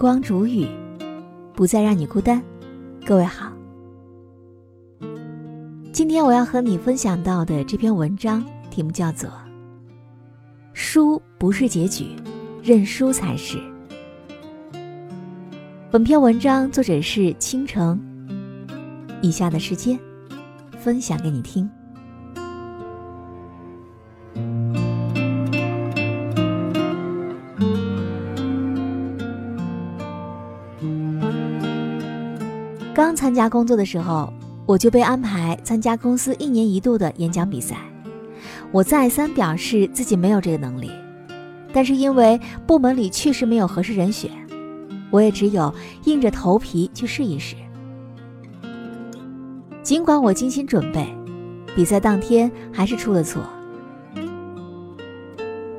光煮雨，不再让你孤单。各位好，今天我要和你分享到的这篇文章题目叫做《输不是结局，认输才是》。本篇文章作者是倾城。以下的时间，分享给你听。刚参加工作的时候，我就被安排参加公司一年一度的演讲比赛。我再三表示自己没有这个能力，但是因为部门里确实没有合适人选，我也只有硬着头皮去试一试。尽管我精心准备，比赛当天还是出了错。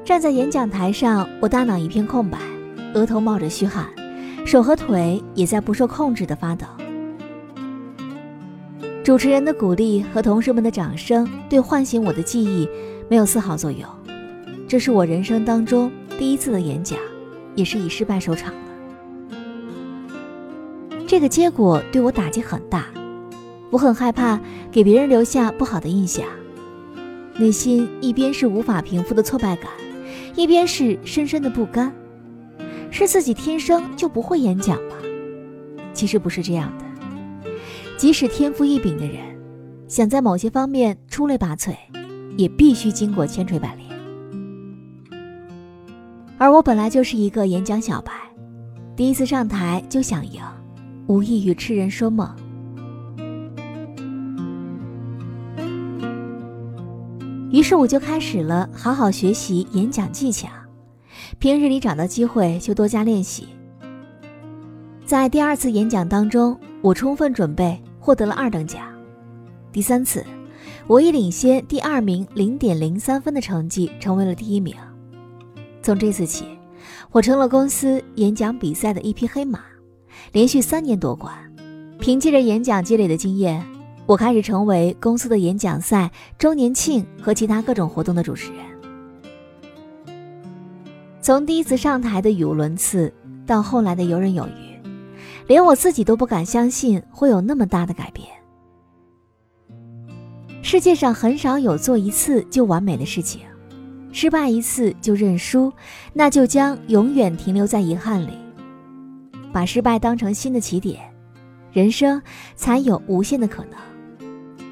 站在演讲台上，我大脑一片空白，额头冒着虚汗，手和腿也在不受控制的发抖。主持人的鼓励和同事们的掌声对唤醒我的记忆没有丝毫作用。这是我人生当中第一次的演讲，也是以失败收场了。这个结果对我打击很大，我很害怕给别人留下不好的印象，内心一边是无法平复的挫败感，一边是深深的不甘。是自己天生就不会演讲吗？其实不是这样的。即使天赋异禀的人，想在某些方面出类拔萃，也必须经过千锤百炼。而我本来就是一个演讲小白，第一次上台就想赢，无异于痴人说梦。于是我就开始了好好学习演讲技巧，平日里找到机会就多加练习。在第二次演讲当中，我充分准备。获得了二等奖。第三次，我以领先第二名零点零三分的成绩成为了第一名。从这次起，我成了公司演讲比赛的一匹黑马，连续三年夺冠。凭借着演讲积累的经验，我开始成为公司的演讲赛、周年庆和其他各种活动的主持人。从第一次上台的语无伦次，到后来的游刃有余。连我自己都不敢相信会有那么大的改变。世界上很少有做一次就完美的事情，失败一次就认输，那就将永远停留在遗憾里。把失败当成新的起点，人生才有无限的可能。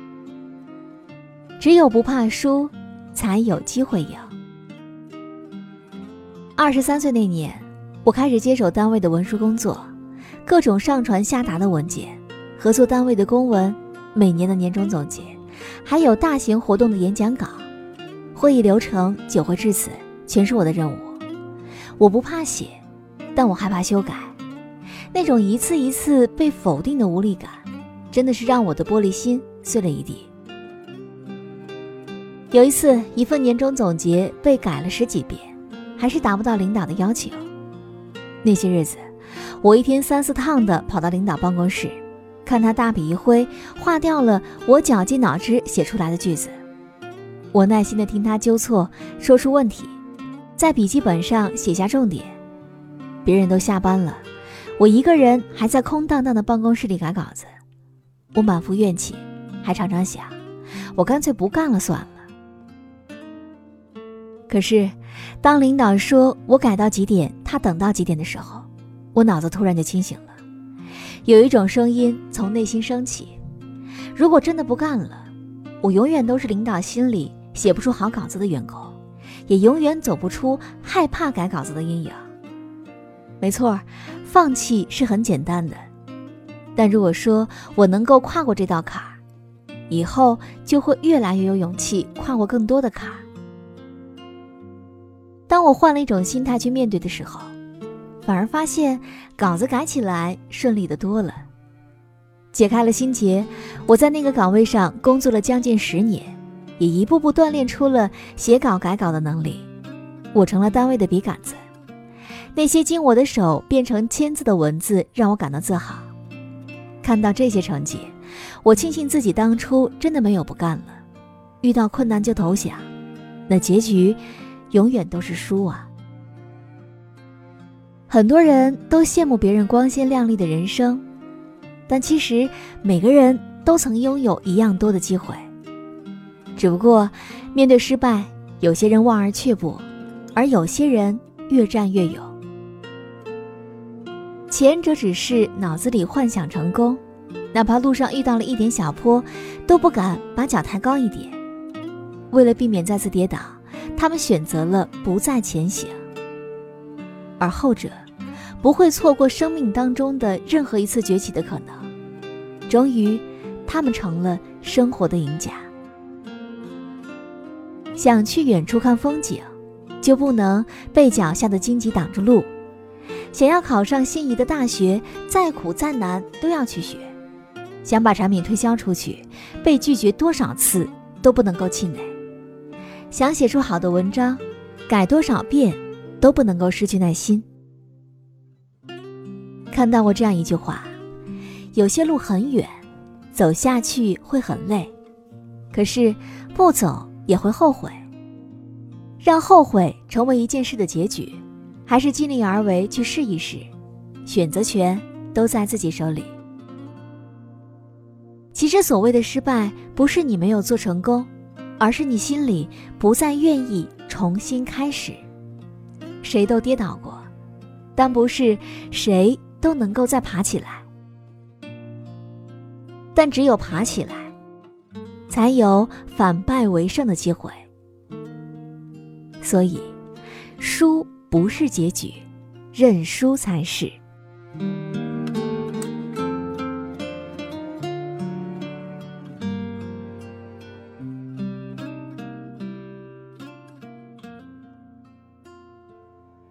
只有不怕输，才有机会赢。二十三岁那年，我开始接手单位的文书工作。各种上传下达的文件，合作单位的公文，每年的年终总结，还有大型活动的演讲稿，会议流程、酒会致辞，全是我的任务。我不怕写，但我害怕修改。那种一次一次被否定的无力感，真的是让我的玻璃心碎了一地。有一次，一份年终总结被改了十几遍，还是达不到领导的要求。那些日子。我一天三四趟的跑到领导办公室，看他大笔一挥，划掉了我绞尽脑汁写出来的句子。我耐心的听他纠错，说出问题，在笔记本上写下重点。别人都下班了，我一个人还在空荡荡的办公室里改稿子。我满腹怨气，还常常想，我干脆不干了算了。可是，当领导说我改到几点，他等到几点的时候，我脑子突然就清醒了，有一种声音从内心升起：如果真的不干了，我永远都是领导心里写不出好稿子的员工，也永远走不出害怕改稿子的阴影。没错，放弃是很简单的，但如果说我能够跨过这道坎，以后就会越来越有勇气跨过更多的坎。当我换了一种心态去面对的时候。反而发现稿子改起来顺利的多了，解开了心结。我在那个岗位上工作了将近十年，也一步步锻炼出了写稿改稿的能力。我成了单位的笔杆子，那些经我的手变成签字的文字让我感到自豪。看到这些成绩，我庆幸自己当初真的没有不干了。遇到困难就投降，那结局永远都是输啊。很多人都羡慕别人光鲜亮丽的人生，但其实每个人都曾拥有一样多的机会。只不过，面对失败，有些人望而却步，而有些人越战越勇。前者只是脑子里幻想成功，哪怕路上遇到了一点小坡，都不敢把脚抬高一点。为了避免再次跌倒，他们选择了不再前行。而后者，不会错过生命当中的任何一次崛起的可能。终于，他们成了生活的赢家。想去远处看风景，就不能被脚下的荆棘挡住路；想要考上心仪的大学，再苦再难都要去学；想把产品推销出去，被拒绝多少次都不能够气馁；想写出好的文章，改多少遍都不能够失去耐心。看到过这样一句话：有些路很远，走下去会很累，可是不走。也会后悔，让后悔成为一件事的结局，还是尽力而为去试一试，选择权都在自己手里。其实所谓的失败，不是你没有做成功，而是你心里不再愿意重新开始。谁都跌倒过，但不是谁都能够再爬起来。但只有爬起来。才有反败为胜的机会。所以，输不是结局，认输才是。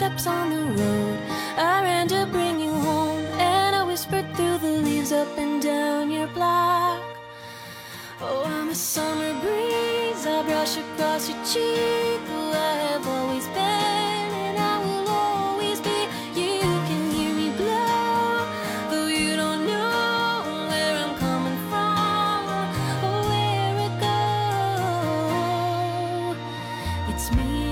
Footsteps on the road. I ran to bring you home, and I whispered through the leaves up and down your block. Oh, I'm a summer breeze, I brush across your cheek. Oh, I have always been, and I will always be. You can hear me blow, though you don't know where I'm coming from or where it goes. It's me.